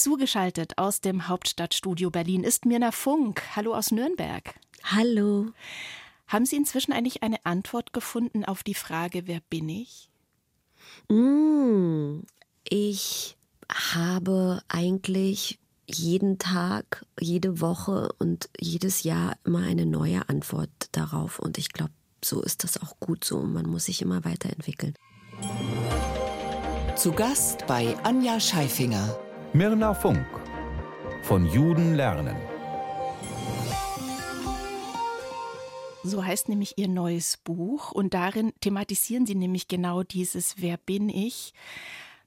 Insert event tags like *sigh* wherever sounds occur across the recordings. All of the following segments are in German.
Zugeschaltet aus dem Hauptstadtstudio Berlin ist Mirna Funk. Hallo aus Nürnberg. Hallo. Haben Sie inzwischen eigentlich eine Antwort gefunden auf die Frage, wer bin ich? Mm, ich habe eigentlich jeden Tag, jede Woche und jedes Jahr immer eine neue Antwort darauf. Und ich glaube, so ist das auch gut so. Man muss sich immer weiterentwickeln. Zu Gast bei Anja Scheifinger. Mirna Funk. Von Juden lernen. So heißt nämlich Ihr neues Buch und darin thematisieren Sie nämlich genau dieses Wer bin ich?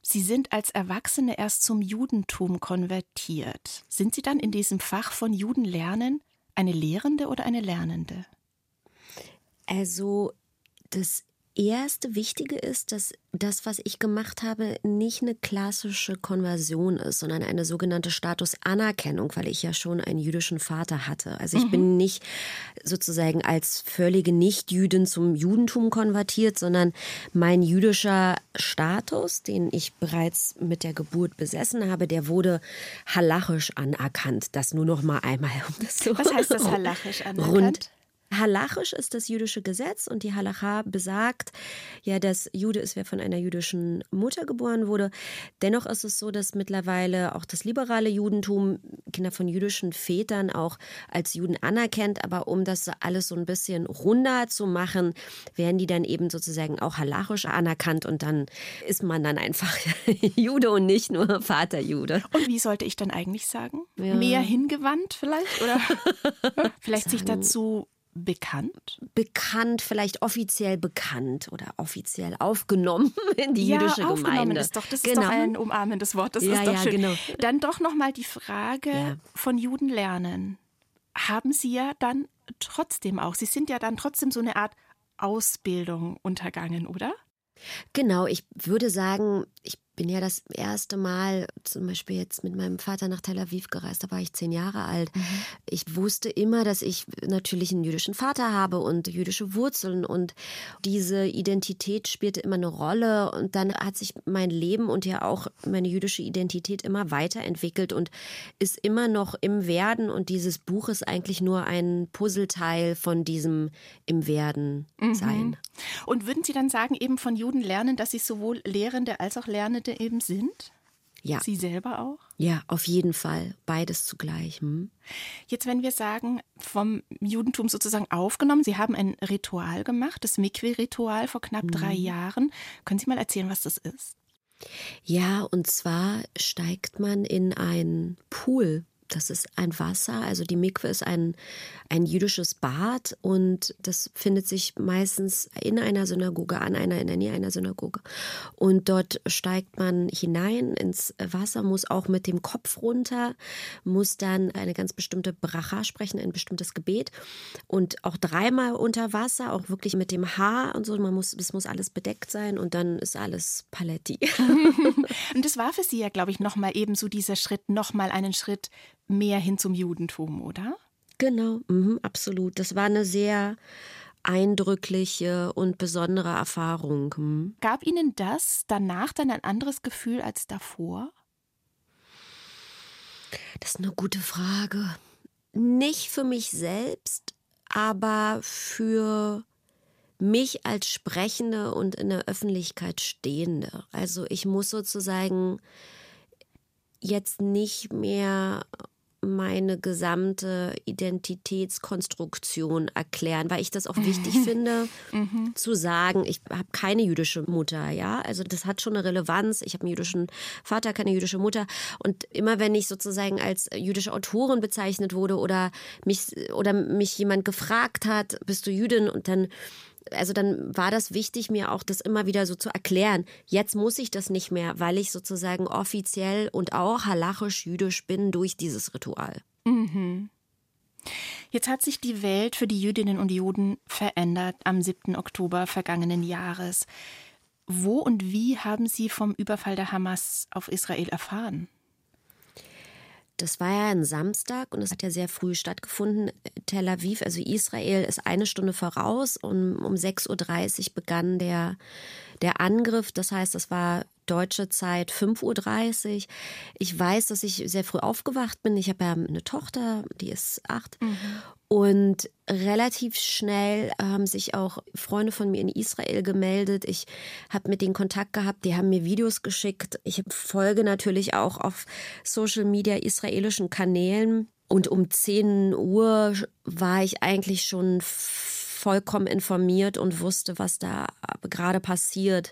Sie sind als Erwachsene erst zum Judentum konvertiert. Sind Sie dann in diesem Fach von Juden lernen eine Lehrende oder eine Lernende? Also das erste Wichtige ist, dass das, was ich gemacht habe, nicht eine klassische Konversion ist, sondern eine sogenannte Statusanerkennung, weil ich ja schon einen jüdischen Vater hatte. Also ich mhm. bin nicht sozusagen als völlige Nicht-Jüdin zum Judentum konvertiert, sondern mein jüdischer Status, den ich bereits mit der Geburt besessen habe, der wurde halachisch anerkannt. Das nur noch mal einmal. Um das so was heißt das halachisch anerkannt? Rund Halachisch ist das jüdische Gesetz und die Halacha besagt ja, dass Jude ist, wer von einer jüdischen Mutter geboren wurde. Dennoch ist es so, dass mittlerweile auch das liberale Judentum Kinder von jüdischen Vätern auch als Juden anerkennt. Aber um das alles so ein bisschen runder zu machen, werden die dann eben sozusagen auch halachisch anerkannt und dann ist man dann einfach *laughs* Jude und nicht nur Vaterjude. Und wie sollte ich dann eigentlich sagen? Ja. Mehr hingewandt vielleicht? Oder *laughs* vielleicht sich dazu bekannt? Bekannt, vielleicht offiziell bekannt oder offiziell aufgenommen *laughs* in die ja, jüdische Gemeinde. Ist doch, das genau. ist doch ein umarmendes Wort. Das ja, ist doch ja, schön. Genau. Dann doch nochmal die Frage ja. von Juden lernen. Haben Sie ja dann trotzdem auch, Sie sind ja dann trotzdem so eine Art Ausbildung untergangen, oder? Genau, ich würde sagen, ich bin ja das erste Mal zum Beispiel jetzt mit meinem Vater nach Tel Aviv gereist. Da war ich zehn Jahre alt. Mhm. Ich wusste immer, dass ich natürlich einen jüdischen Vater habe und jüdische Wurzeln und diese Identität spielte immer eine Rolle. Und dann hat sich mein Leben und ja auch meine jüdische Identität immer weiterentwickelt und ist immer noch im Werden. Und dieses Buch ist eigentlich nur ein Puzzleteil von diesem im Werden mhm. sein. Mhm. Und würden Sie dann sagen, eben von Juden lernen, dass sie sowohl Lehrende als auch Lernende Abgeordnete eben sind? Ja. Sie selber auch? Ja, auf jeden Fall. Beides zugleich. Hm? Jetzt, wenn wir sagen, vom Judentum sozusagen aufgenommen, Sie haben ein Ritual gemacht, das Mikwe-Ritual vor knapp mhm. drei Jahren. Können Sie mal erzählen, was das ist? Ja, und zwar steigt man in einen Pool das ist ein Wasser, also die Mikwe ist ein, ein jüdisches Bad und das findet sich meistens in einer Synagoge, an einer, in der Nähe einer Synagoge. Und dort steigt man hinein ins Wasser, muss auch mit dem Kopf runter, muss dann eine ganz bestimmte Bracha sprechen, ein bestimmtes Gebet und auch dreimal unter Wasser, auch wirklich mit dem Haar und so. Man muss, es muss alles bedeckt sein und dann ist alles Paletti. *laughs* und das war für Sie ja, glaube ich, nochmal eben so dieser Schritt, nochmal einen Schritt mehr hin zum Judentum, oder? Genau, mhm, absolut. Das war eine sehr eindrückliche und besondere Erfahrung. Mhm. Gab Ihnen das danach dann ein anderes Gefühl als davor? Das ist eine gute Frage. Nicht für mich selbst, aber für mich als Sprechende und in der Öffentlichkeit Stehende. Also ich muss sozusagen jetzt nicht mehr meine gesamte Identitätskonstruktion erklären, weil ich das auch wichtig *laughs* finde, mhm. zu sagen, ich habe keine jüdische Mutter, ja. Also das hat schon eine Relevanz. Ich habe einen jüdischen Vater, keine jüdische Mutter. Und immer wenn ich sozusagen als jüdische Autorin bezeichnet wurde oder mich oder mich jemand gefragt hat, bist du Jüdin? Und dann also dann war das wichtig, mir auch das immer wieder so zu erklären. Jetzt muss ich das nicht mehr, weil ich sozusagen offiziell und auch halachisch-jüdisch bin durch dieses Ritual. Mhm. Jetzt hat sich die Welt für die Jüdinnen und Juden verändert am 7. Oktober vergangenen Jahres. Wo und wie haben Sie vom Überfall der Hamas auf Israel erfahren? Das war ja ein Samstag und es hat ja sehr früh stattgefunden. Tel Aviv, also Israel, ist eine Stunde voraus und um 6.30 Uhr begann der, der Angriff. Das heißt, das war deutsche Zeit 5.30 Uhr. Ich weiß, dass ich sehr früh aufgewacht bin. Ich habe ja eine Tochter, die ist acht. Mhm. Und relativ schnell haben sich auch Freunde von mir in Israel gemeldet. Ich habe mit denen Kontakt gehabt, die haben mir Videos geschickt. Ich folge natürlich auch auf Social Media israelischen Kanälen. Und um 10 Uhr war ich eigentlich schon vollkommen informiert und wusste, was da gerade passiert.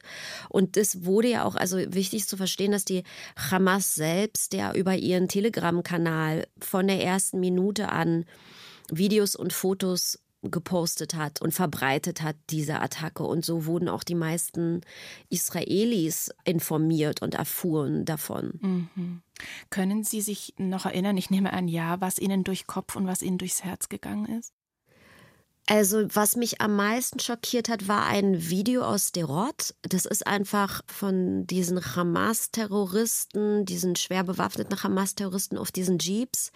Und es wurde ja auch, also wichtig zu verstehen, dass die Hamas selbst ja über ihren Telegram-Kanal von der ersten Minute an Videos und Fotos gepostet hat und verbreitet hat, diese Attacke. Und so wurden auch die meisten Israelis informiert und erfuhren davon. Mhm. Können Sie sich noch erinnern, ich nehme an, ja, was Ihnen durch Kopf und was Ihnen durchs Herz gegangen ist? Also, was mich am meisten schockiert hat, war ein Video aus Derot. Das ist einfach von diesen Hamas-Terroristen, diesen schwer bewaffneten Hamas-Terroristen auf diesen Jeeps,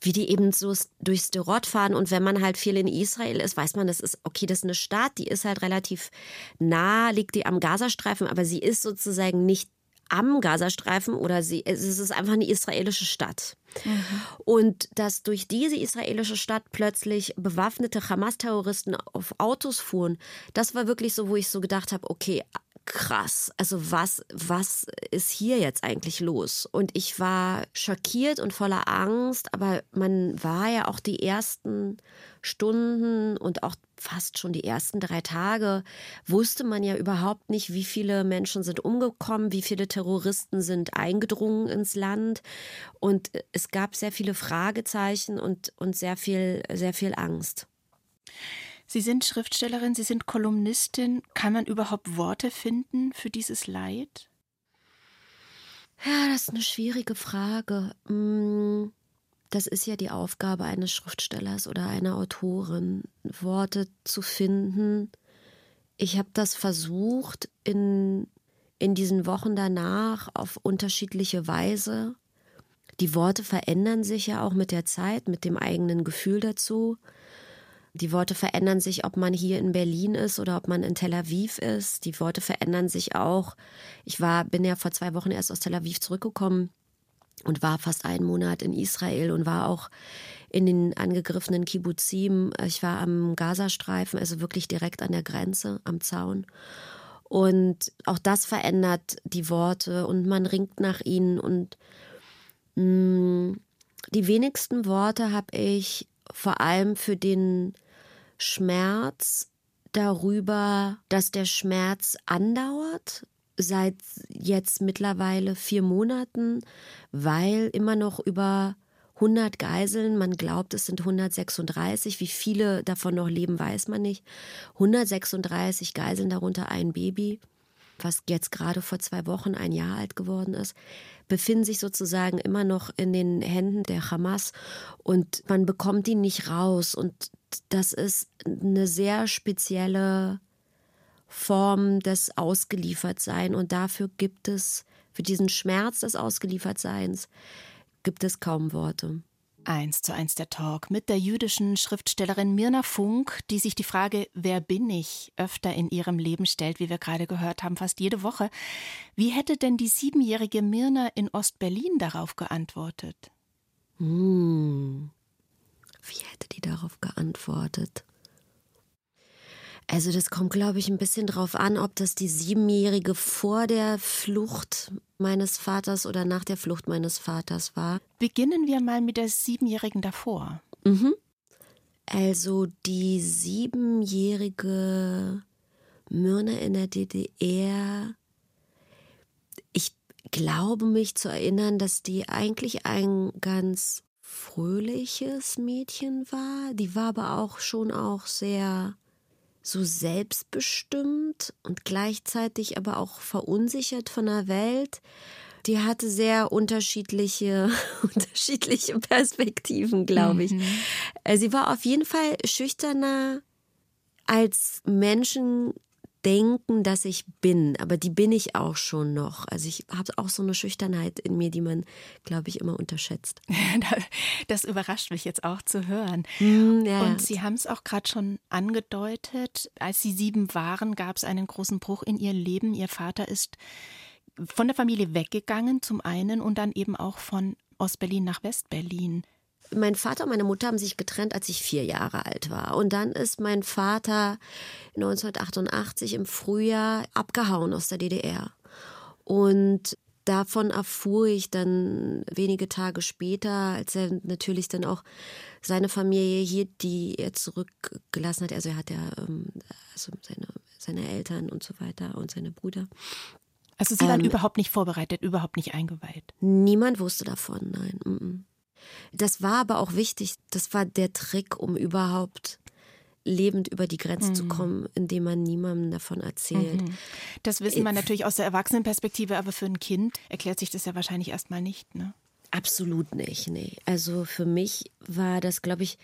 wie die eben so durchs Derot fahren. Und wenn man halt viel in Israel ist, weiß man, das ist, okay, das ist eine Stadt, die ist halt relativ nah, liegt die am Gazastreifen, aber sie ist sozusagen nicht am Gazastreifen oder sie, es ist einfach eine israelische Stadt. Mhm. Und dass durch diese israelische Stadt plötzlich bewaffnete Hamas-Terroristen auf Autos fuhren, das war wirklich so, wo ich so gedacht habe, okay, krass. Also was, was ist hier jetzt eigentlich los? Und ich war schockiert und voller Angst, aber man war ja auch die ersten Stunden und auch fast schon die ersten drei Tage wusste man ja überhaupt nicht, wie viele Menschen sind umgekommen, wie viele Terroristen sind eingedrungen ins Land. Und es gab sehr viele Fragezeichen und, und sehr viel, sehr viel Angst. Sie sind Schriftstellerin, Sie sind Kolumnistin. Kann man überhaupt Worte finden für dieses Leid? Ja, das ist eine schwierige Frage. Hm, das ist ja die Aufgabe eines Schriftstellers oder einer Autorin, Worte zu finden. Ich habe das versucht in, in diesen Wochen danach auf unterschiedliche Weise. Die Worte verändern sich ja auch mit der Zeit, mit dem eigenen Gefühl dazu. Die Worte verändern sich, ob man hier in Berlin ist oder ob man in Tel Aviv ist. Die Worte verändern sich auch. Ich war, bin ja vor zwei Wochen erst aus Tel Aviv zurückgekommen und war fast einen Monat in Israel und war auch in den angegriffenen Kibbuzim. Ich war am Gazastreifen, also wirklich direkt an der Grenze, am Zaun. Und auch das verändert die Worte und man ringt nach ihnen. Und mh, mm, die wenigsten Worte habe ich vor allem für den Schmerz darüber, dass der Schmerz andauert, seit jetzt mittlerweile vier Monaten, weil immer noch über 100 Geiseln, man glaubt, es sind 136, wie viele davon noch leben, weiß man nicht. 136 Geiseln, darunter ein Baby, was jetzt gerade vor zwei Wochen ein Jahr alt geworden ist, befinden sich sozusagen immer noch in den Händen der Hamas und man bekommt die nicht raus. Und das ist eine sehr spezielle Form des Ausgeliefertsein und dafür gibt es, für diesen Schmerz des Ausgeliefertseins, gibt es kaum Worte. Eins zu eins der Talk mit der jüdischen Schriftstellerin Mirna Funk, die sich die Frage, wer bin ich, öfter in ihrem Leben stellt, wie wir gerade gehört haben, fast jede Woche. Wie hätte denn die siebenjährige Mirna in Ostberlin darauf geantwortet? Hm. Wie hätte die darauf geantwortet? Also das kommt, glaube ich, ein bisschen drauf an, ob das die Siebenjährige vor der Flucht meines Vaters oder nach der Flucht meines Vaters war. Beginnen wir mal mit der Siebenjährigen davor. Mhm. Also die siebenjährige Myrne in der DDR. Ich glaube mich zu erinnern, dass die eigentlich ein ganz fröhliches Mädchen war. Die war aber auch schon auch sehr so selbstbestimmt und gleichzeitig aber auch verunsichert von der Welt. Die hatte sehr unterschiedliche, *laughs* unterschiedliche Perspektiven, glaube ich. Mhm. Äh, sie war auf jeden Fall schüchterner als Menschen denken, dass ich bin, aber die bin ich auch schon noch. Also ich habe auch so eine Schüchternheit in mir, die man, glaube ich, immer unterschätzt. *laughs* Das überrascht mich jetzt auch zu hören. Mm, ja. Und Sie haben es auch gerade schon angedeutet, als Sie sieben waren, gab es einen großen Bruch in Ihr Leben. Ihr Vater ist von der Familie weggegangen zum einen und dann eben auch von Ostberlin nach Westberlin. Mein Vater und meine Mutter haben sich getrennt, als ich vier Jahre alt war. Und dann ist mein Vater 1988 im Frühjahr abgehauen aus der DDR. Und davon erfuhr ich dann wenige Tage später, als er natürlich dann auch seine Familie hier, die er zurückgelassen hat. Also er hat ja ähm, also seine, seine Eltern und so weiter und seine Brüder. Also Sie waren ähm, überhaupt nicht vorbereitet, überhaupt nicht eingeweiht. Niemand wusste davon, nein. Das war aber auch wichtig. Das war der Trick, um überhaupt lebend über die Grenze mhm. zu kommen, indem man niemandem davon erzählt. Mhm. Das wissen wir natürlich aus der Erwachsenenperspektive, aber für ein Kind erklärt sich das ja wahrscheinlich erstmal nicht, ne? Absolut nicht, nee. Also für mich war das, glaube ich,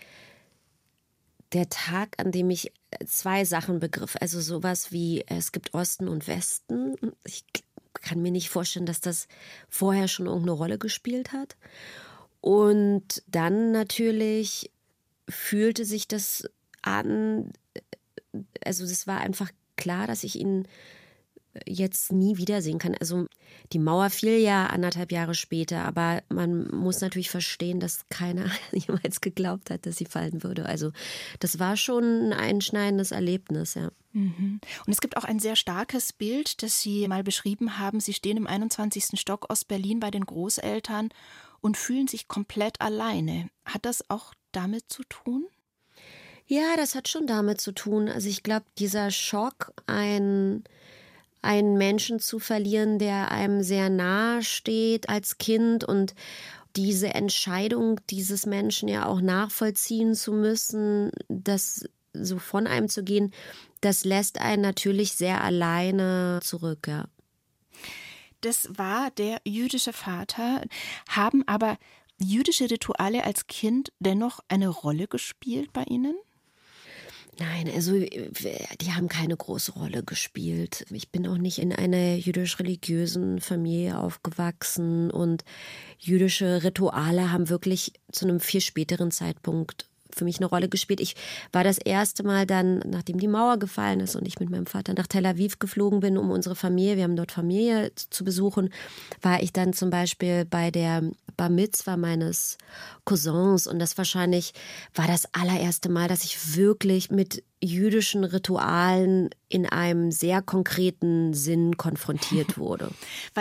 der Tag, an dem ich zwei Sachen begriff. Also sowas wie, es gibt Osten und Westen. Ich kann mir nicht vorstellen, dass das vorher schon irgendeine Rolle gespielt hat. Und dann natürlich fühlte sich das an, also das war einfach klar, dass ich ihn jetzt nie wiedersehen kann. Also die Mauer fiel ja anderthalb Jahre später, aber man muss natürlich verstehen, dass keiner *laughs* jemals geglaubt hat, dass sie fallen würde. Also das war schon ein einschneidendes Erlebnis, ja. Mhm. Und es gibt auch ein sehr starkes Bild, das Sie mal beschrieben haben. Sie stehen im 21. Stock Ostberlin bei den Großeltern und fühlen sich komplett alleine. Hat das auch damit zu tun? Ja, das hat schon damit zu tun. Also ich glaube, dieser Schock, ein einen Menschen zu verlieren, der einem sehr nahe steht als Kind und diese Entscheidung dieses Menschen ja auch nachvollziehen zu müssen, das so von einem zu gehen, das lässt einen natürlich sehr alleine zurück, ja. Das war der jüdische Vater. Haben aber jüdische Rituale als Kind dennoch eine Rolle gespielt bei Ihnen? Nein, also äh, die haben keine große Rolle gespielt. Ich bin auch nicht in einer jüdisch-religiösen Familie aufgewachsen und jüdische Rituale haben wirklich zu einem viel späteren Zeitpunkt für mich eine Rolle gespielt. Ich war das erste Mal dann, nachdem die Mauer gefallen ist und ich mit meinem Vater nach Tel Aviv geflogen bin, um unsere Familie, wir haben dort Familie zu besuchen, war ich dann zum Beispiel bei der Bar Mitzwa meines Cousins und das wahrscheinlich war das allererste Mal, dass ich wirklich mit jüdischen Ritualen in einem sehr konkreten Sinn konfrontiert *laughs* wurde.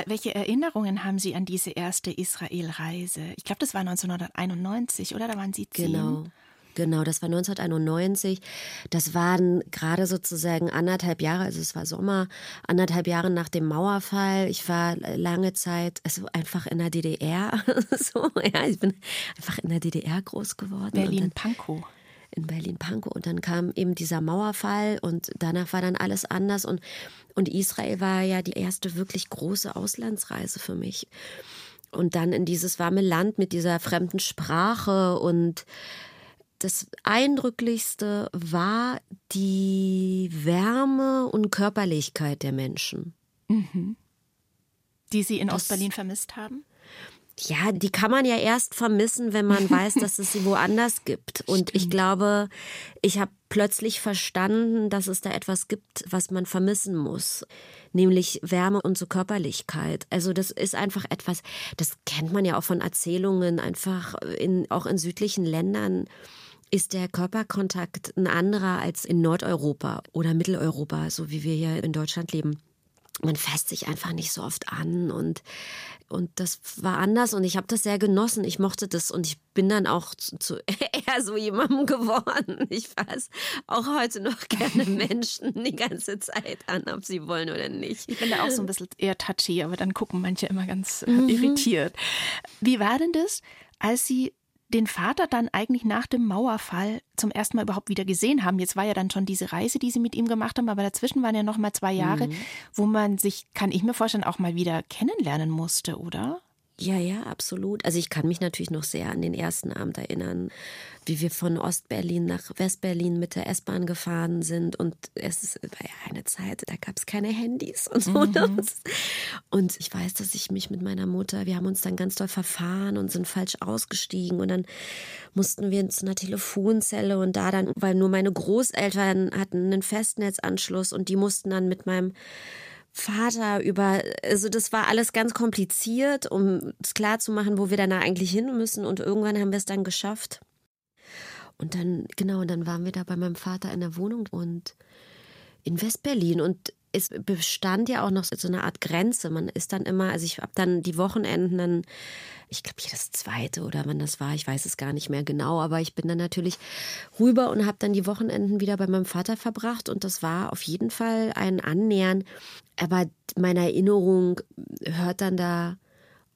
Welche Erinnerungen haben Sie an diese erste Israel-Reise? Ich glaube, das war 1991, oder? Da waren Sie zehn. Genau. Genau, das war 1991. Das waren gerade sozusagen anderthalb Jahre, also es war Sommer, anderthalb Jahre nach dem Mauerfall. Ich war lange Zeit, also einfach in der DDR. *laughs* so, ja, ich bin einfach in der DDR groß geworden. Berlin-Pankow in Berlin-Pankow. Und dann kam eben dieser Mauerfall und danach war dann alles anders. Und, und Israel war ja die erste wirklich große Auslandsreise für mich. Und dann in dieses warme Land mit dieser fremden Sprache und das Eindrücklichste war die Wärme und Körperlichkeit der Menschen. Mhm. Die Sie in Ostberlin vermisst haben? Ja, die kann man ja erst vermissen, wenn man *laughs* weiß, dass es sie woanders gibt. Und Stimmt. ich glaube, ich habe plötzlich verstanden, dass es da etwas gibt, was man vermissen muss, nämlich Wärme und so Körperlichkeit. Also das ist einfach etwas, das kennt man ja auch von Erzählungen, einfach in, auch in südlichen Ländern ist der Körperkontakt ein anderer als in Nordeuropa oder Mitteleuropa, so wie wir hier in Deutschland leben. Man fasst sich einfach nicht so oft an und und das war anders und ich habe das sehr genossen. Ich mochte das und ich bin dann auch zu, zu *laughs* eher so jemandem geworden. Ich fasse auch heute noch gerne *laughs* Menschen die ganze Zeit an, ob sie wollen oder nicht. Ich bin da auch so ein bisschen eher touchy, aber dann gucken manche immer ganz mhm. irritiert. Wie war denn das, als Sie den Vater dann eigentlich nach dem Mauerfall zum ersten Mal überhaupt wieder gesehen haben. Jetzt war ja dann schon diese Reise, die sie mit ihm gemacht haben, aber dazwischen waren ja noch mal zwei Jahre, mhm. wo man sich, kann ich mir vorstellen, auch mal wieder kennenlernen musste, oder? Ja, ja, absolut. Also ich kann mich natürlich noch sehr an den ersten Abend erinnern, wie wir von Ostberlin nach Westberlin mit der S-Bahn gefahren sind. Und es war ja eine Zeit, da gab es keine Handys und so. Mhm. Und ich weiß, dass ich mich mit meiner Mutter, wir haben uns dann ganz doll verfahren und sind falsch ausgestiegen. Und dann mussten wir zu einer Telefonzelle und da dann, weil nur meine Großeltern hatten einen Festnetzanschluss und die mussten dann mit meinem Vater über, also das war alles ganz kompliziert, um es klar zu machen, wo wir dann eigentlich hin müssen. Und irgendwann haben wir es dann geschafft. Und dann, genau, und dann waren wir da bei meinem Vater in der Wohnung und in Westberlin. Und es bestand ja auch noch so eine Art Grenze. Man ist dann immer, also ich habe dann die Wochenenden dann, ich glaube jedes zweite oder wann das war, ich weiß es gar nicht mehr genau, aber ich bin dann natürlich rüber und habe dann die Wochenenden wieder bei meinem Vater verbracht und das war auf jeden Fall ein Annähern. Aber meine Erinnerung hört dann da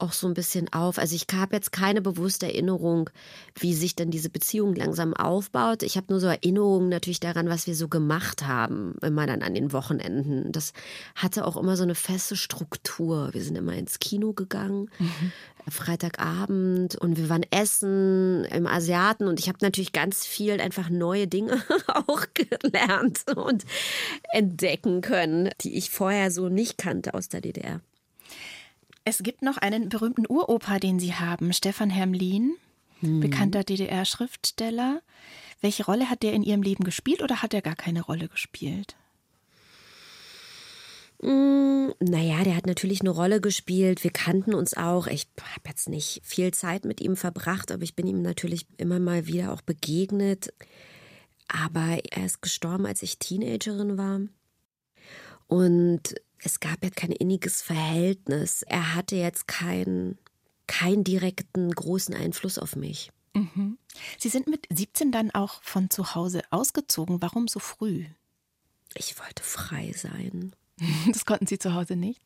auch so ein bisschen auf. Also ich habe jetzt keine bewusste Erinnerung, wie sich dann diese Beziehung langsam aufbaut. Ich habe nur so Erinnerungen natürlich daran, was wir so gemacht haben, immer dann an den Wochenenden. Das hatte auch immer so eine feste Struktur. Wir sind immer ins Kino gegangen, mhm. Freitagabend und wir waren essen im Asiaten und ich habe natürlich ganz viel einfach neue Dinge *laughs* auch gelernt und entdecken können, die ich vorher so nicht kannte aus der DDR. Es gibt noch einen berühmten Uropa, den Sie haben, Stefan Hermlin, hm. bekannter DDR-Schriftsteller. Welche Rolle hat der in Ihrem Leben gespielt oder hat er gar keine Rolle gespielt? Mm, naja, der hat natürlich eine Rolle gespielt. Wir kannten uns auch. Ich habe jetzt nicht viel Zeit mit ihm verbracht, aber ich bin ihm natürlich immer mal wieder auch begegnet. Aber er ist gestorben, als ich Teenagerin war. Und es gab ja kein inniges Verhältnis. Er hatte jetzt keinen keinen direkten großen Einfluss auf mich. Mhm. Sie sind mit 17 dann auch von zu Hause ausgezogen. Warum so früh? Ich wollte frei sein. *laughs* Das konnten Sie zu Hause nicht?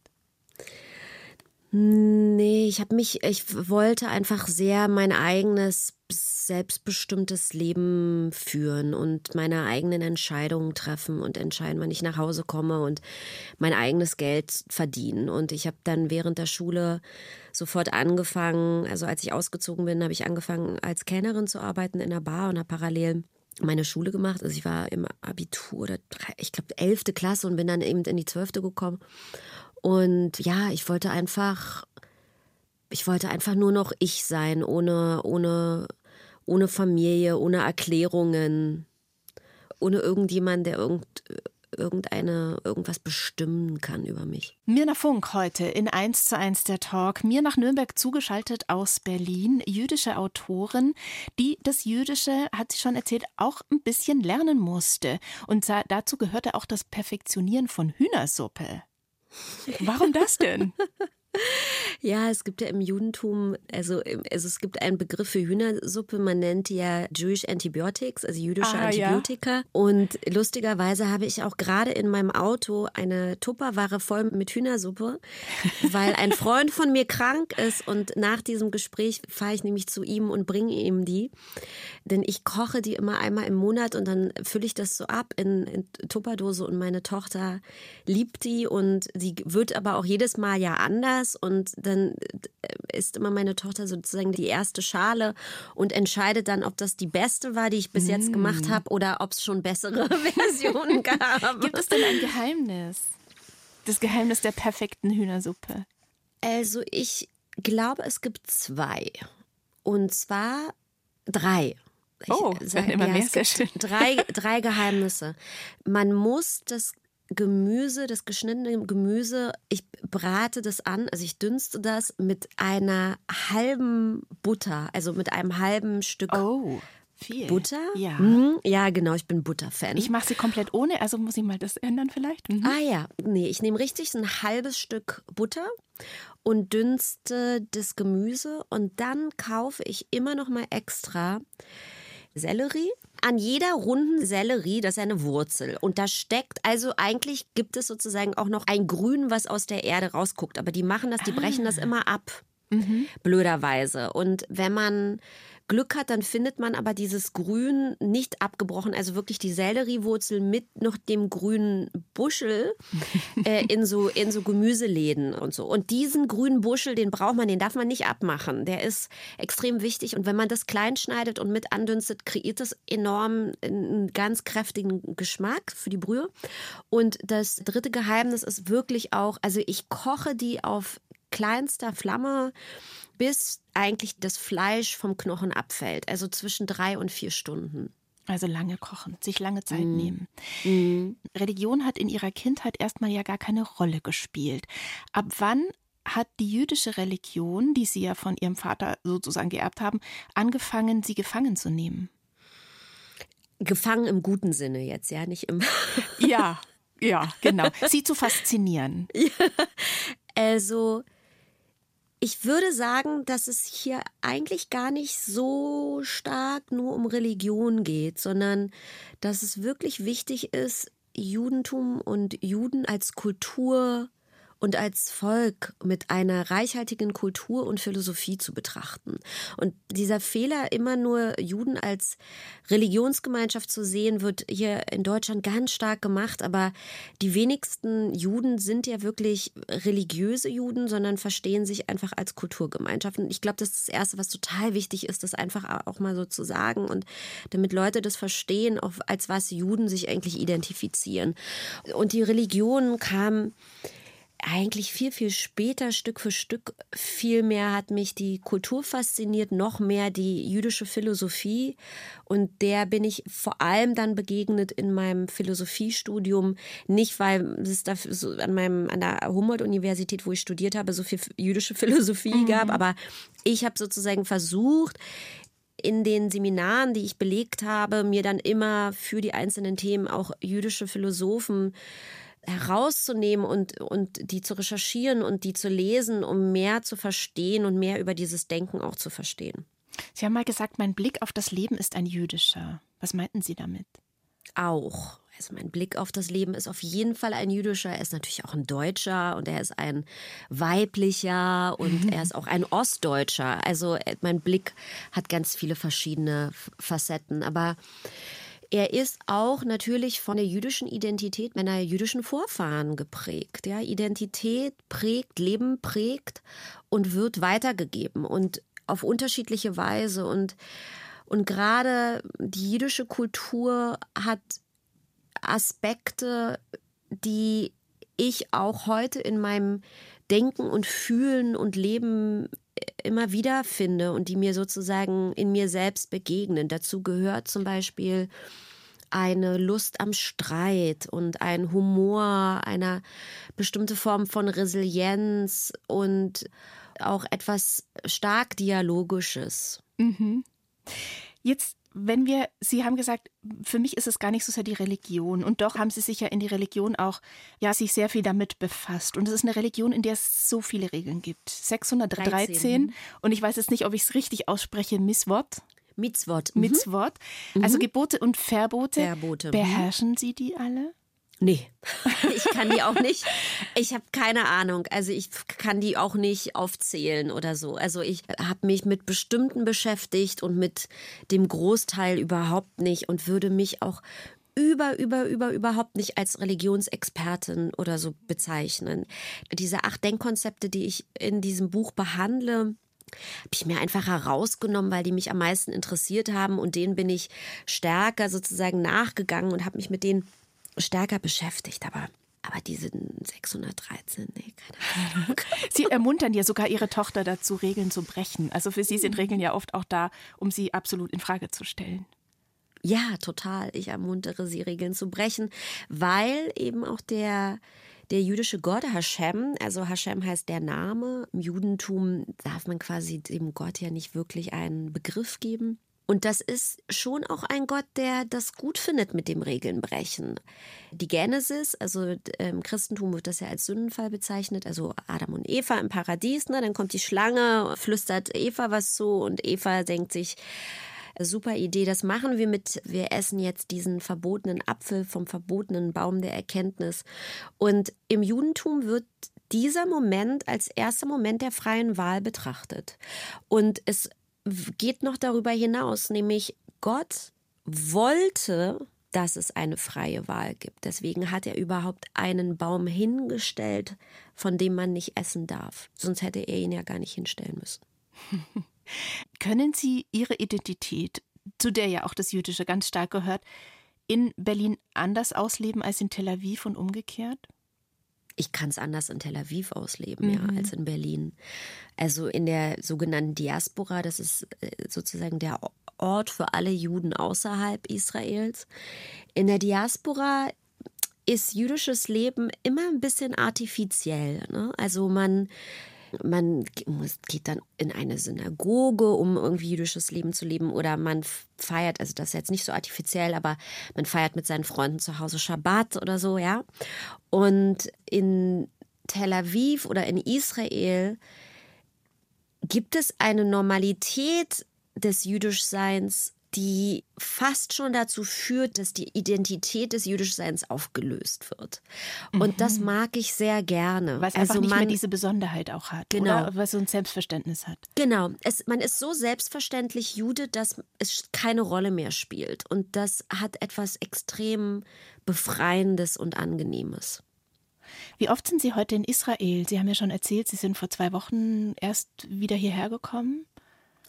Nee, ich habe mich, ich wollte einfach sehr mein eigenes selbstbestimmtes Leben führen und meine eigenen Entscheidungen treffen und entscheiden, wann ich nach Hause komme und mein eigenes Geld verdienen. Und ich habe dann während der Schule sofort angefangen, also als ich ausgezogen bin, habe ich angefangen als Kellnerin zu arbeiten in der Bar und habe parallel meine Schule gemacht. Also ich war im Abitur oder ich glaube elfte Klasse und bin dann eben in die zwölfte gekommen und ja, ich wollte einfach, ich wollte einfach nur noch ich sein, ohne, ohne, ohne Familie, ohne Erklärungen, ohne irgendjemand, der irgend, irgendeine, irgendwas bestimmen kann über mich. Mirna Funk heute in 1 zu 1 der Talk. Mir nach Nürnberg zugeschaltet aus Berlin, jüdische Autorin, die das Jüdische, hat sie schon erzählt, auch ein bisschen lernen musste. Und dazu gehörte auch das Perfektionieren von Hühnersuppe. Warum das denn? Ja, es gibt ja im Judentum, also, also es gibt einen Begriff für Hühnersuppe, man nennt die ja Jewish Antibiotics, also jüdische ah, Antibiotika. Ja. Und lustigerweise habe ich auch gerade in meinem Auto eine Tupperware voll mit Hühnersuppe, weil ein *laughs* Freund von mir krank ist und nach diesem Gespräch fahre ich nämlich zu ihm und bringe ihm die. Denn ich koche die immer einmal im Monat und dann fülle ich das so ab in, in Tupperdose und meine Tochter liebt die und sie wird aber auch jedes Mal ja anders das und dann äh, ist immer meine Tochter sozusagen die erste Schale und entscheidet dann, ob das die beste war, die ich bis jetzt gemacht mm. habe oder ob es schon bessere *laughs* Versionen *laughs* gab. Gibt es denn ein Geheimnis? Das Geheimnis der perfekten Hühnersuppe? Also ich glaube, es gibt zwei. Und zwar drei. Oh, ich sage immer ja, mehr, sehr schön. Drei, *laughs* drei Geheimnisse. Man muss das Gemüse, das geschnittene Gemüse, ich brate das an, also ich dünste das mit einer halben Butter, also mit einem halben Stück oh. Viel. Butter? Ja. Mhm. Ja, genau, ich bin Butterfan. Ich mache sie komplett ohne, also muss ich mal das ändern vielleicht. Mhm. Ah ja, nee, ich nehme richtig so ein halbes Stück Butter und dünste das Gemüse und dann kaufe ich immer noch mal extra Sellerie. An jeder runden Sellerie, das ist eine Wurzel. Und da steckt, also eigentlich gibt es sozusagen auch noch ein Grün, was aus der Erde rausguckt. Aber die machen das, die brechen das ah. immer ab. Mhm. Blöderweise. Und wenn man Glück hat, dann findet man aber dieses Grün nicht abgebrochen, also wirklich die Selleriewurzel mit noch dem grünen Buschel *laughs* äh, in, so, in so Gemüseläden und so. Und diesen grünen Buschel, den braucht man, den darf man nicht abmachen. Der ist extrem wichtig. Und wenn man das klein schneidet und mit andünstet, kreiert das enorm einen ganz kräftigen Geschmack für die Brühe. Und das dritte Geheimnis ist wirklich auch, also ich koche die auf kleinster Flamme bis eigentlich das Fleisch vom Knochen abfällt. Also zwischen drei und vier Stunden. Also lange kochen, sich lange Zeit Mhm. nehmen. Mhm. Religion hat in ihrer Kindheit erstmal ja gar keine Rolle gespielt. Ab wann hat die jüdische Religion, die sie ja von ihrem Vater sozusagen geerbt haben, angefangen, sie gefangen zu nehmen? Gefangen im guten Sinne jetzt, ja, nicht im. Ja, *laughs* ja, genau. Sie zu faszinieren. Also, ich würde sagen, dass es hier eigentlich gar nicht so stark nur um Religion geht, sondern dass es wirklich wichtig ist, Judentum und Juden als Kultur und als Volk mit einer reichhaltigen Kultur und Philosophie zu betrachten. Und dieser Fehler, immer nur Juden als Religionsgemeinschaft zu sehen, wird hier in Deutschland ganz stark gemacht. Aber die wenigsten Juden sind ja wirklich religiöse Juden, sondern verstehen sich einfach als Kulturgemeinschaft. Und ich glaube, das ist das Erste, was total wichtig ist, das einfach auch mal so zu sagen. Und damit Leute das verstehen, auch als was Juden sich eigentlich identifizieren. Und die Religion kam eigentlich viel, viel später, Stück für Stück, viel mehr hat mich die Kultur fasziniert, noch mehr die jüdische Philosophie. Und der bin ich vor allem dann begegnet in meinem Philosophiestudium. Nicht, weil es da so an, meinem, an der Humboldt-Universität, wo ich studiert habe, so viel jüdische *laughs* Philosophie gab, aber ich habe sozusagen versucht, in den Seminaren, die ich belegt habe, mir dann immer für die einzelnen Themen auch jüdische Philosophen herauszunehmen und, und die zu recherchieren und die zu lesen, um mehr zu verstehen und mehr über dieses Denken auch zu verstehen. Sie haben mal gesagt, mein Blick auf das Leben ist ein jüdischer. Was meinten Sie damit? Auch. Also mein Blick auf das Leben ist auf jeden Fall ein jüdischer. Er ist natürlich auch ein Deutscher und er ist ein weiblicher und er ist auch ein Ostdeutscher. Also äh, mein Blick hat ganz viele verschiedene Facetten. Aber er ist auch natürlich von der jüdischen Identität meiner jüdischen Vorfahren geprägt. Ja, Identität prägt, Leben prägt und wird weitergegeben und auf unterschiedliche Weise. Und, und gerade die jüdische Kultur hat Aspekte, die ich auch heute in meinem Denken und Fühlen und Leben immer wieder finde und die mir sozusagen in mir selbst begegnen. Dazu gehört zum Beispiel eine Lust am Streit und ein Humor, eine bestimmte Form von Resilienz und auch etwas stark Dialogisches. Jetzt, wenn wir, Sie haben gesagt, für mich ist es gar nicht so sehr die Religion. Und doch haben Sie sich ja in die Religion auch, ja, sich sehr viel damit befasst. Und es ist eine Religion, in der es so viele Regeln gibt. 613. 13. Und ich weiß jetzt nicht, ob ich es richtig ausspreche, Misswort. Mitzvot. Mhm. Mitzwort. Also Gebote und Verbote. Verbote, mhm. Beherrschen Sie die alle? Nee, *laughs* ich kann die auch nicht. Ich habe keine Ahnung. Also ich kann die auch nicht aufzählen oder so. Also ich habe mich mit bestimmten beschäftigt und mit dem Großteil überhaupt nicht und würde mich auch über, über, über, überhaupt nicht als Religionsexpertin oder so bezeichnen. Diese acht Denkkonzepte, die ich in diesem Buch behandle, habe ich mir einfach herausgenommen, weil die mich am meisten interessiert haben und denen bin ich stärker sozusagen nachgegangen und habe mich mit denen stärker beschäftigt. Aber, aber diese 613, nee, keine Ahnung. *laughs* Sie ermuntern ja sogar Ihre Tochter dazu, Regeln zu brechen. Also für Sie sind Regeln ja oft auch da, um sie absolut in Frage zu stellen. Ja, total. Ich ermuntere sie, Regeln zu brechen, weil eben auch der, der jüdische Gott Hashem, also Hashem heißt der Name, im Judentum darf man quasi dem Gott ja nicht wirklich einen Begriff geben. Und das ist schon auch ein Gott, der das gut findet mit dem Regeln brechen. Die Genesis, also im Christentum wird das ja als Sündenfall bezeichnet, also Adam und Eva im Paradies, ne? dann kommt die Schlange, flüstert Eva was zu und Eva denkt sich, super Idee, das machen wir mit, wir essen jetzt diesen verbotenen Apfel vom verbotenen Baum der Erkenntnis. Und im Judentum wird dieser Moment als erster Moment der freien Wahl betrachtet. Und es geht noch darüber hinaus, nämlich Gott wollte, dass es eine freie Wahl gibt. Deswegen hat er überhaupt einen Baum hingestellt, von dem man nicht essen darf. Sonst hätte er ihn ja gar nicht hinstellen müssen. *laughs* Können Sie Ihre Identität, zu der ja auch das Jüdische ganz stark gehört, in Berlin anders ausleben als in Tel Aviv und umgekehrt? Ich kann es anders in Tel Aviv ausleben, mhm. ja, als in Berlin. Also in der sogenannten Diaspora, das ist sozusagen der Ort für alle Juden außerhalb Israels. In der Diaspora ist jüdisches Leben immer ein bisschen artifiziell. Ne? Also man man geht dann in eine Synagoge, um irgendwie jüdisches Leben zu leben, oder man feiert, also das ist jetzt nicht so artifiziell, aber man feiert mit seinen Freunden zu Hause Schabbat oder so, ja. Und in Tel Aviv oder in Israel gibt es eine Normalität des Jüdischseins, die fast schon dazu führt, dass die Identität des Jüdischseins aufgelöst wird. Und mhm. das mag ich sehr gerne. Weil es also einfach nicht man, mehr diese Besonderheit auch hat. Genau. Oder? Es so ein Selbstverständnis hat. Genau. Es, man ist so selbstverständlich Jude, dass es keine Rolle mehr spielt. Und das hat etwas extrem Befreiendes und Angenehmes. Wie oft sind Sie heute in Israel? Sie haben ja schon erzählt, Sie sind vor zwei Wochen erst wieder hierher gekommen.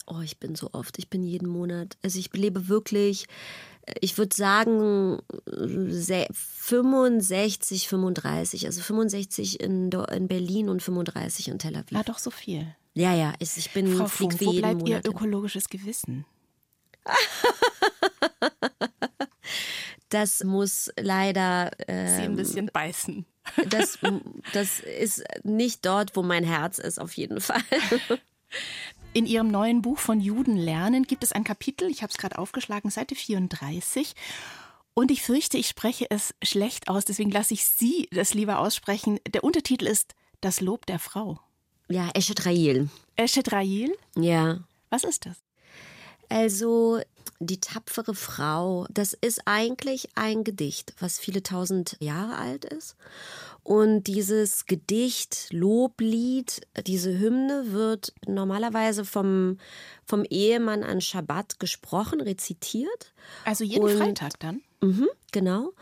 Oh, ich bin so oft. Ich bin jeden Monat. Also ich lebe wirklich, ich würde sagen 65, 35. Also 65 in, in Berlin und 35 in Tel Aviv. Ah, doch so viel. Ja, ja. Ich bin Frau Funk, wo bleibt Monat Ihr ökologisches Gewissen? *laughs* das muss leider. Ähm, Sie ein ähm, bisschen beißen. *laughs* Das, das ist nicht dort, wo mein Herz ist, auf jeden Fall. *laughs* In Ihrem neuen Buch von Juden lernen gibt es ein Kapitel, ich habe es gerade aufgeschlagen, Seite 34. Und ich fürchte, ich spreche es schlecht aus, deswegen lasse ich Sie das lieber aussprechen. Der Untertitel ist Das Lob der Frau. Ja, Eshet Rail. Eshet Rail? Ja. Was ist das? Also die tapfere Frau, das ist eigentlich ein Gedicht, was viele tausend Jahre alt ist. Und dieses Gedicht, Loblied, diese Hymne wird normalerweise vom, vom Ehemann an Schabbat gesprochen, rezitiert. Also jeden Und, Freitag dann? Mhm, genau.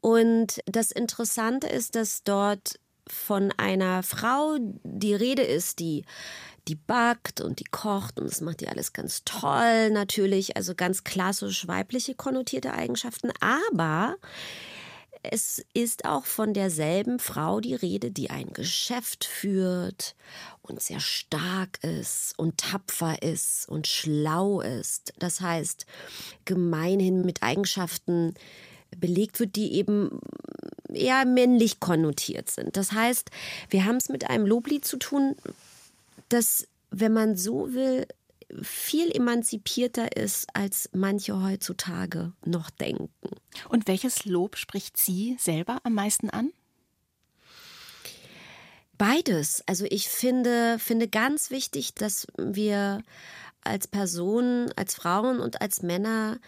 Und das Interessante ist, dass dort von einer Frau die Rede ist, die die backt und die kocht und das macht die alles ganz toll natürlich, also ganz klassisch weibliche konnotierte Eigenschaften, aber es ist auch von derselben Frau die Rede, die ein Geschäft führt und sehr stark ist und tapfer ist und schlau ist. Das heißt, gemeinhin mit Eigenschaften belegt wird, die eben eher männlich konnotiert sind. Das heißt, wir haben es mit einem Loblied zu tun, das, wenn man so will, viel emanzipierter ist, als manche heutzutage noch denken. Und welches Lob spricht Sie selber am meisten an? Beides. Also ich finde, finde ganz wichtig, dass wir als Personen, als Frauen und als Männer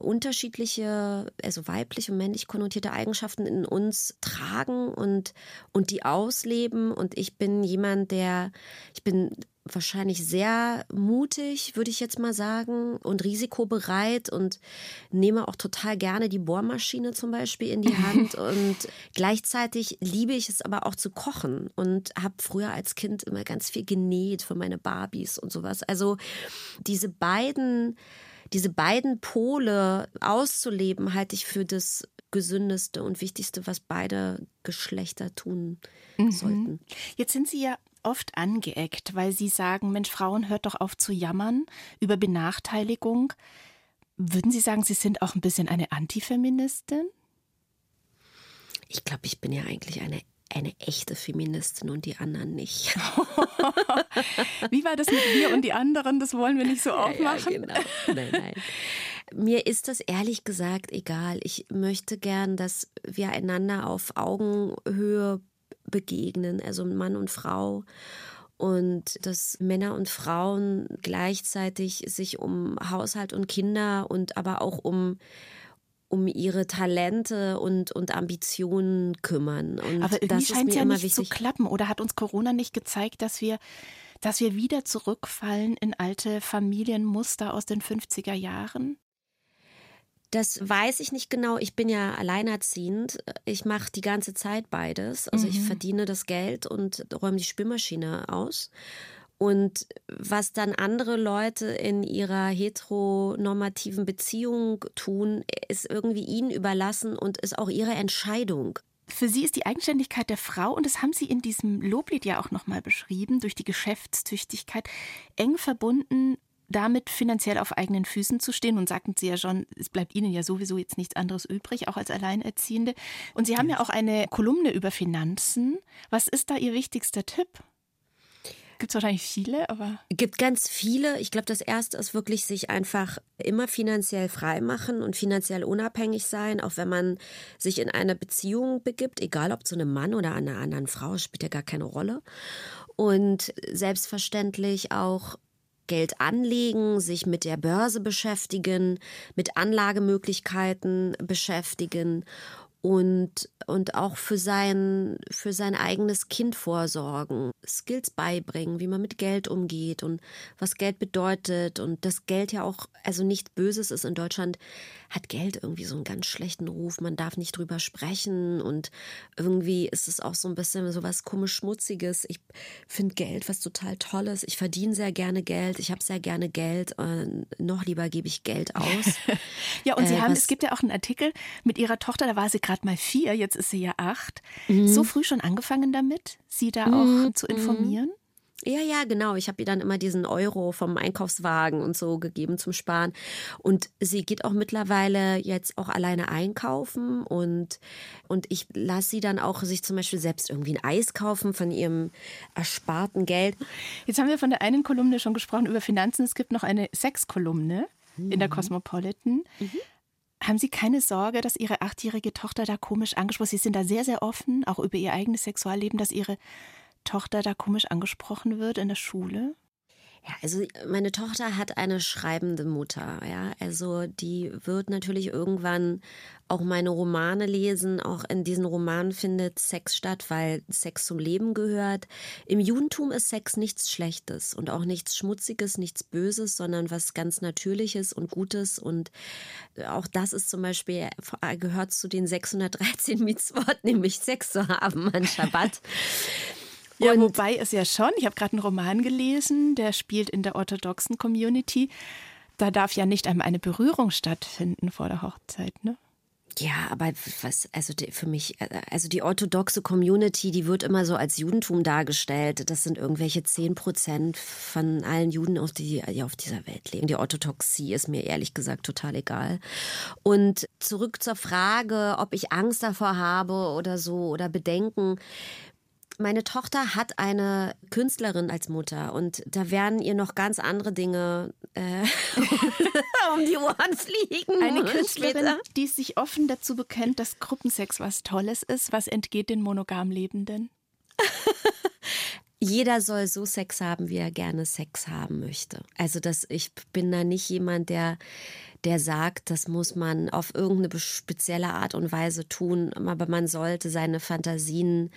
unterschiedliche, also weiblich und männlich konnotierte Eigenschaften in uns tragen und, und die ausleben. Und ich bin jemand, der, ich bin wahrscheinlich sehr mutig, würde ich jetzt mal sagen, und risikobereit und nehme auch total gerne die Bohrmaschine zum Beispiel in die Hand. *laughs* und gleichzeitig liebe ich es aber auch zu kochen und habe früher als Kind immer ganz viel genäht für meine Barbies und sowas. Also diese beiden diese beiden Pole auszuleben, halte ich für das gesündeste und wichtigste, was beide Geschlechter tun mhm. sollten. Jetzt sind Sie ja oft angeeckt, weil Sie sagen, Mensch, Frauen, hört doch auf zu jammern über Benachteiligung. Würden Sie sagen, Sie sind auch ein bisschen eine Antifeministin? Ich glaube, ich bin ja eigentlich eine eine echte Feministin und die anderen nicht. *laughs* *laughs* Wie war das mit wir und die anderen? Das wollen wir nicht so aufmachen. Ja, genau. Nein, nein. Mir ist das ehrlich gesagt egal. Ich möchte gern, dass wir einander auf Augenhöhe begegnen, also Mann und Frau und dass Männer und Frauen gleichzeitig sich um Haushalt und Kinder und aber auch um um ihre Talente und, und Ambitionen kümmern. Und Aber irgendwie scheint es ja nicht wichtig. zu klappen. Oder hat uns Corona nicht gezeigt, dass wir, dass wir wieder zurückfallen in alte Familienmuster aus den 50er Jahren? Das weiß ich nicht genau. Ich bin ja alleinerziehend. Ich mache die ganze Zeit beides. Also mhm. ich verdiene das Geld und räume die Spülmaschine aus. Und was dann andere Leute in ihrer heteronormativen Beziehung tun, ist irgendwie ihnen überlassen und ist auch ihre Entscheidung. Für Sie ist die Eigenständigkeit der Frau, und das haben Sie in diesem Loblied ja auch nochmal beschrieben, durch die Geschäftstüchtigkeit eng verbunden damit finanziell auf eigenen Füßen zu stehen. Und sagten Sie ja schon, es bleibt Ihnen ja sowieso jetzt nichts anderes übrig, auch als Alleinerziehende. Und Sie haben ja auch eine Kolumne über Finanzen. Was ist da Ihr wichtigster Tipp? Gibt es wahrscheinlich viele, aber. Gibt ganz viele. Ich glaube, das erste ist wirklich sich einfach immer finanziell frei machen und finanziell unabhängig sein, auch wenn man sich in eine Beziehung begibt, egal ob zu einem Mann oder einer anderen Frau, spielt ja gar keine Rolle. Und selbstverständlich auch Geld anlegen, sich mit der Börse beschäftigen, mit Anlagemöglichkeiten beschäftigen und, und auch für sein, für sein eigenes Kind vorsorgen, Skills beibringen, wie man mit Geld umgeht und was Geld bedeutet und dass Geld ja auch, also nichts Böses ist in Deutschland, hat Geld irgendwie so einen ganz schlechten Ruf, man darf nicht drüber sprechen und irgendwie ist es auch so ein bisschen so was komisch Schmutziges. Ich finde Geld was total Tolles, ich verdiene sehr gerne Geld, ich habe sehr gerne Geld, äh, noch lieber gebe ich Geld aus. *laughs* ja, und Sie äh, haben, es gibt ja auch einen Artikel mit Ihrer Tochter, da war sie gerade mal vier, jetzt ist sie ja acht. Mhm. So früh schon angefangen damit, sie da auch mhm. zu informieren? Ja, ja, genau. Ich habe ihr dann immer diesen Euro vom Einkaufswagen und so gegeben zum Sparen. Und sie geht auch mittlerweile jetzt auch alleine einkaufen und, und ich lasse sie dann auch sich zum Beispiel selbst irgendwie ein Eis kaufen von ihrem ersparten Geld. Jetzt haben wir von der einen Kolumne schon gesprochen über Finanzen. Es gibt noch eine Sexkolumne mhm. in der mhm. Cosmopolitan. Mhm. Haben Sie keine Sorge, dass Ihre achtjährige Tochter da komisch angesprochen ist? Sie sind da sehr, sehr offen, auch über Ihr eigenes Sexualleben, dass Ihre Tochter da komisch angesprochen wird in der Schule? Ja, also meine Tochter hat eine schreibende Mutter, ja. Also die wird natürlich irgendwann auch meine Romane lesen. Auch in diesen Romanen findet Sex statt, weil Sex zum Leben gehört. Im Judentum ist Sex nichts Schlechtes und auch nichts Schmutziges, nichts Böses, sondern was ganz Natürliches und Gutes. Und auch das ist zum Beispiel, gehört zu den 613 Mitzvot, *laughs* nämlich Sex zu haben an Shabbat. Ja, wobei es ja schon, ich habe gerade einen Roman gelesen, der spielt in der orthodoxen Community. Da darf ja nicht einmal eine Berührung stattfinden vor der Hochzeit, ne? Ja, aber was, also die, für mich, also die orthodoxe Community, die wird immer so als Judentum dargestellt. Das sind irgendwelche 10 Prozent von allen Juden, auf die, die auf dieser Welt leben. Die Orthodoxie ist mir ehrlich gesagt total egal. Und zurück zur Frage, ob ich Angst davor habe oder so oder Bedenken meine Tochter hat eine Künstlerin als Mutter und da werden ihr noch ganz andere Dinge äh, *laughs* um die Ohren fliegen. Eine Künstlerin, später. die sich offen dazu bekennt, dass Gruppensex was Tolles ist. Was entgeht den monogam Lebenden? *laughs* Jeder soll so Sex haben, wie er gerne Sex haben möchte. Also das, ich bin da nicht jemand, der der sagt, das muss man auf irgendeine spezielle Art und Weise tun, aber man sollte seine Fantasien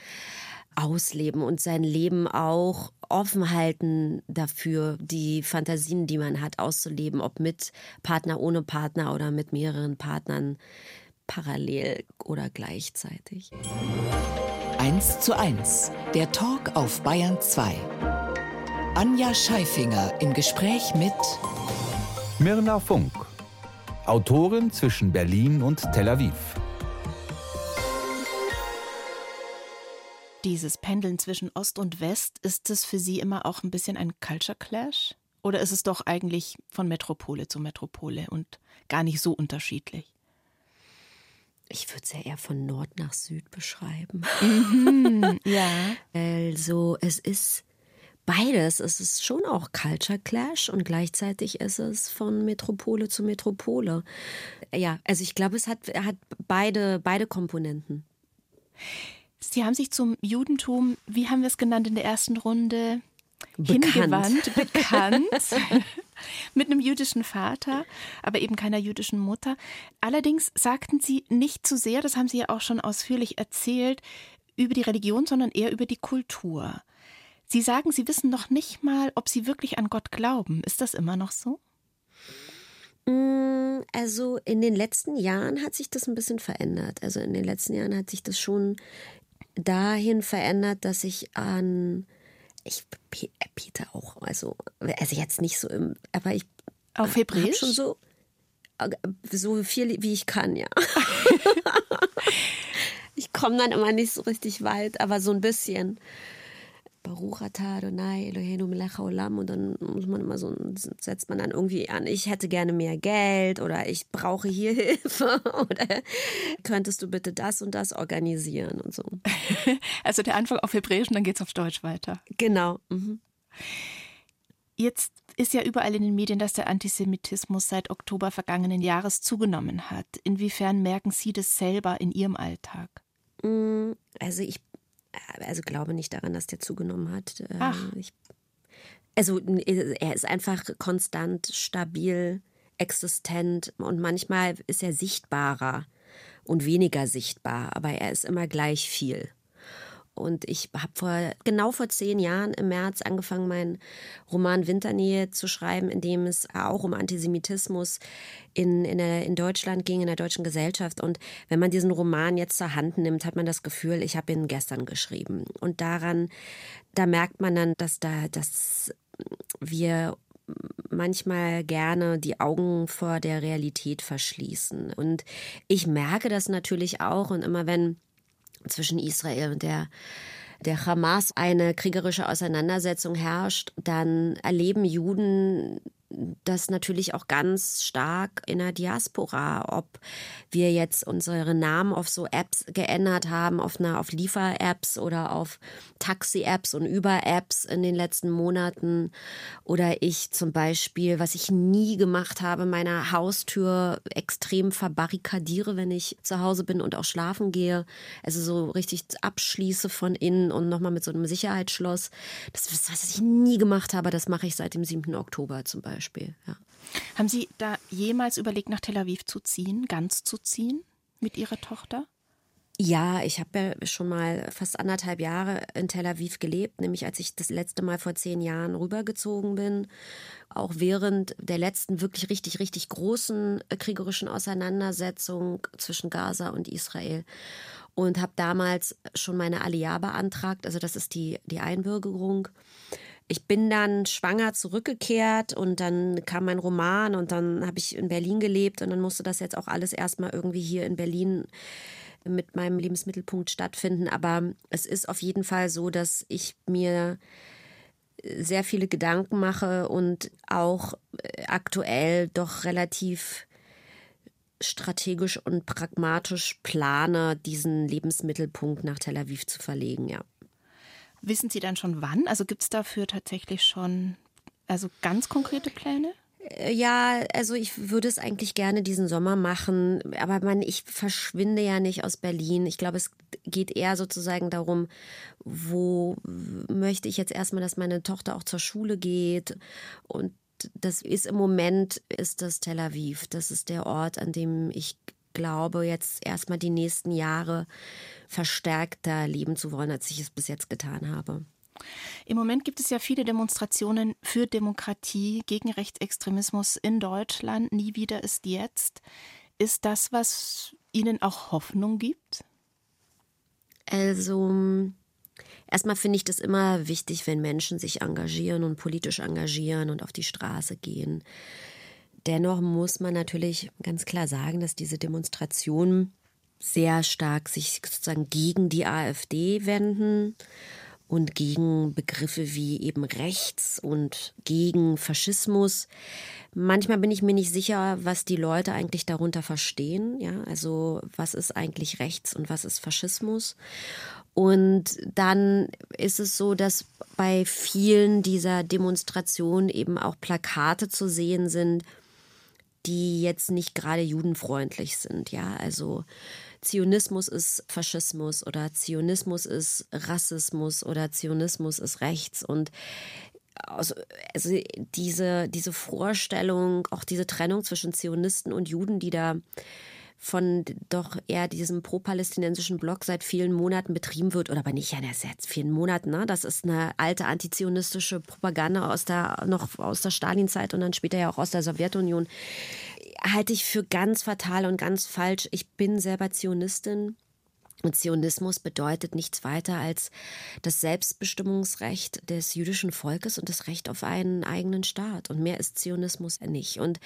ausleben und sein Leben auch offen halten dafür, die Fantasien, die man hat, auszuleben, ob mit Partner, ohne Partner oder mit mehreren Partnern parallel oder gleichzeitig. 1 zu 1, der Talk auf Bayern 2. Anja Scheifinger im Gespräch mit Mirna Funk, Autorin zwischen Berlin und Tel Aviv. Dieses Pendeln zwischen Ost und West, ist das für Sie immer auch ein bisschen ein Culture Clash? Oder ist es doch eigentlich von Metropole zu Metropole und gar nicht so unterschiedlich? Ich würde es ja eher von Nord nach Süd beschreiben. Mhm, *laughs* ja. Also es ist beides. Es ist schon auch Culture Clash und gleichzeitig ist es von Metropole zu Metropole. Ja, also ich glaube, es hat, hat beide, beide Komponenten. Sie haben sich zum Judentum, wie haben wir es genannt in der ersten Runde, bekannt. hingewandt, *laughs* bekannt, *laughs* mit einem jüdischen Vater, aber eben keiner jüdischen Mutter. Allerdings sagten Sie nicht zu sehr, das haben Sie ja auch schon ausführlich erzählt, über die Religion, sondern eher über die Kultur. Sie sagen, Sie wissen noch nicht mal, ob Sie wirklich an Gott glauben. Ist das immer noch so? Mm, also in den letzten Jahren hat sich das ein bisschen verändert. Also in den letzten Jahren hat sich das schon dahin verändert, dass ich an ich Peter auch, also also jetzt nicht so im, aber ich auf Hebräisch schon so so viel wie ich kann, ja. *laughs* ich komme dann immer nicht so richtig weit, aber so ein bisschen. Baruch atah Adonai Eloheinu melech haolam und dann muss man immer so, setzt man dann irgendwie an, ich hätte gerne mehr Geld oder ich brauche hier *laughs* Hilfe oder könntest du bitte das und das organisieren und so. *laughs* Also der Anfang auf Hebräisch und dann geht es auf Deutsch weiter. Genau. Mhm. Jetzt ist ja überall in den Medien, dass der Antisemitismus seit Oktober vergangenen Jahres zugenommen hat. Inwiefern merken Sie das selber in Ihrem Alltag? Mm, also ich also glaube nicht daran, dass der zugenommen hat. Äh, Ach. Ich, also er ist einfach konstant, stabil, existent und manchmal ist er sichtbarer und weniger sichtbar, aber er ist immer gleich viel. Und ich habe vor genau vor zehn Jahren im März angefangen, meinen Roman Winternähe zu schreiben, in dem es auch um Antisemitismus in, in, der, in Deutschland ging, in der deutschen Gesellschaft. Und wenn man diesen Roman jetzt zur Hand nimmt, hat man das Gefühl, ich habe ihn gestern geschrieben. Und daran, da merkt man dann, dass da, dass wir manchmal gerne die Augen vor der Realität verschließen. Und ich merke das natürlich auch. Und immer wenn zwischen Israel und der der Hamas eine kriegerische Auseinandersetzung herrscht, dann erleben Juden das natürlich auch ganz stark in der Diaspora, ob wir jetzt unsere Namen auf so Apps geändert haben, auf, eine, auf Liefer-Apps oder auf Taxi-Apps und Über-Apps in den letzten Monaten. Oder ich zum Beispiel, was ich nie gemacht habe, meine Haustür extrem verbarrikadiere, wenn ich zu Hause bin und auch schlafen gehe. Also so richtig abschließe von innen und nochmal mit so einem Sicherheitsschloss. Das ist, was ich nie gemacht habe, das mache ich seit dem 7. Oktober zum Beispiel. Beispiel. Ja. Haben Sie da jemals überlegt, nach Tel Aviv zu ziehen, ganz zu ziehen mit Ihrer Tochter? Ja, ich habe ja schon mal fast anderthalb Jahre in Tel Aviv gelebt, nämlich als ich das letzte Mal vor zehn Jahren rübergezogen bin. Auch während der letzten wirklich richtig, richtig großen kriegerischen Auseinandersetzung zwischen Gaza und Israel. Und habe damals schon meine Aliyah beantragt, also das ist die, die Einbürgerung. Ich bin dann schwanger zurückgekehrt und dann kam mein Roman und dann habe ich in Berlin gelebt und dann musste das jetzt auch alles erstmal irgendwie hier in Berlin mit meinem Lebensmittelpunkt stattfinden. Aber es ist auf jeden Fall so, dass ich mir sehr viele Gedanken mache und auch äh, aktuell doch relativ strategisch und pragmatisch plane, diesen Lebensmittelpunkt nach Tel Aviv zu verlegen, ja. Wissen Sie dann schon wann? Also gibt es dafür tatsächlich schon also ganz konkrete Pläne? Äh, ja, also ich würde es eigentlich gerne diesen Sommer machen, aber man, ich verschwinde ja nicht aus Berlin. Ich glaube, es geht eher sozusagen darum, wo möchte ich jetzt erstmal, dass meine Tochter auch zur Schule geht und das ist im Moment ist das Tel Aviv. Das ist der Ort, an dem ich glaube, jetzt erstmal die nächsten Jahre verstärkter leben zu wollen, als ich es bis jetzt getan habe. Im Moment gibt es ja viele Demonstrationen für Demokratie, gegen Rechtsextremismus in Deutschland. Nie wieder ist jetzt. Ist das, was Ihnen auch Hoffnung gibt? Also, erstmal finde ich das immer wichtig, wenn Menschen sich engagieren und politisch engagieren und auf die Straße gehen. Dennoch muss man natürlich ganz klar sagen, dass diese Demonstrationen sehr stark sich sozusagen gegen die AfD wenden und gegen Begriffe wie eben rechts und gegen Faschismus. Manchmal bin ich mir nicht sicher, was die Leute eigentlich darunter verstehen. Ja, also was ist eigentlich rechts und was ist Faschismus? Und dann ist es so, dass bei vielen dieser Demonstrationen eben auch Plakate zu sehen sind, die jetzt nicht gerade judenfreundlich sind. Ja, also Zionismus ist Faschismus oder Zionismus ist Rassismus oder Zionismus ist rechts und also, also diese, diese Vorstellung, auch diese Trennung zwischen Zionisten und Juden, die da von doch eher diesem pro-palästinensischen Block seit vielen Monaten betrieben wird, oder aber nicht ja, seit vielen Monaten, ne? Das ist eine alte antizionistische Propaganda aus der, noch aus der Stalinzeit und dann später ja auch aus der Sowjetunion. Halte ich für ganz fatal und ganz falsch. Ich bin selber Zionistin Zionismus bedeutet nichts weiter als das Selbstbestimmungsrecht des jüdischen Volkes und das Recht auf einen eigenen Staat. Und mehr ist Zionismus nicht. Und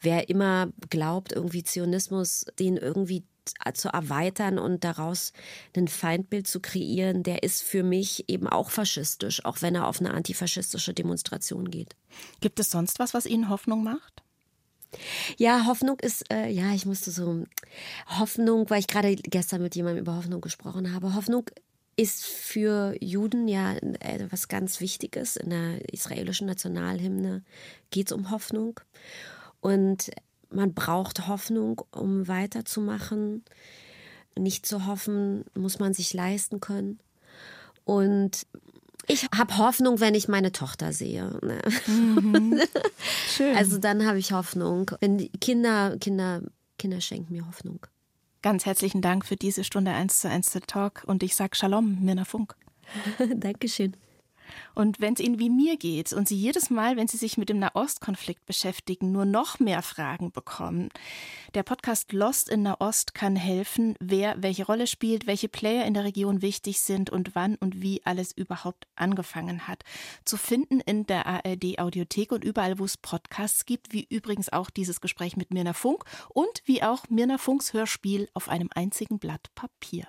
wer immer glaubt, irgendwie Zionismus, den irgendwie zu erweitern und daraus ein Feindbild zu kreieren, der ist für mich eben auch faschistisch, auch wenn er auf eine antifaschistische Demonstration geht. Gibt es sonst was, was Ihnen Hoffnung macht? Ja, Hoffnung ist, äh, ja, ich musste so, Hoffnung, weil ich gerade gestern mit jemandem über Hoffnung gesprochen habe. Hoffnung ist für Juden ja äh, was ganz Wichtiges. In der israelischen Nationalhymne geht es um Hoffnung. Und man braucht Hoffnung, um weiterzumachen. Nicht zu hoffen, muss man sich leisten können. Und ich habe Hoffnung, wenn ich meine Tochter sehe. Ne? Mhm. *laughs* Schön. Also dann habe ich Hoffnung. Wenn Kinder, Kinder, Kinder schenken mir Hoffnung. Ganz herzlichen Dank für diese Stunde 1 zu 1 Talk und ich sage Shalom, Mirna Funk. *laughs* Dankeschön. Und wenn es Ihnen wie mir geht und Sie jedes Mal, wenn Sie sich mit dem Nahostkonflikt beschäftigen, nur noch mehr Fragen bekommen, der Podcast Lost in Nahost kann helfen, wer welche Rolle spielt, welche Player in der Region wichtig sind und wann und wie alles überhaupt angefangen hat. Zu finden in der ARD Audiothek und überall, wo es Podcasts gibt, wie übrigens auch dieses Gespräch mit Mirna Funk und wie auch Mirna Funks Hörspiel auf einem einzigen Blatt Papier.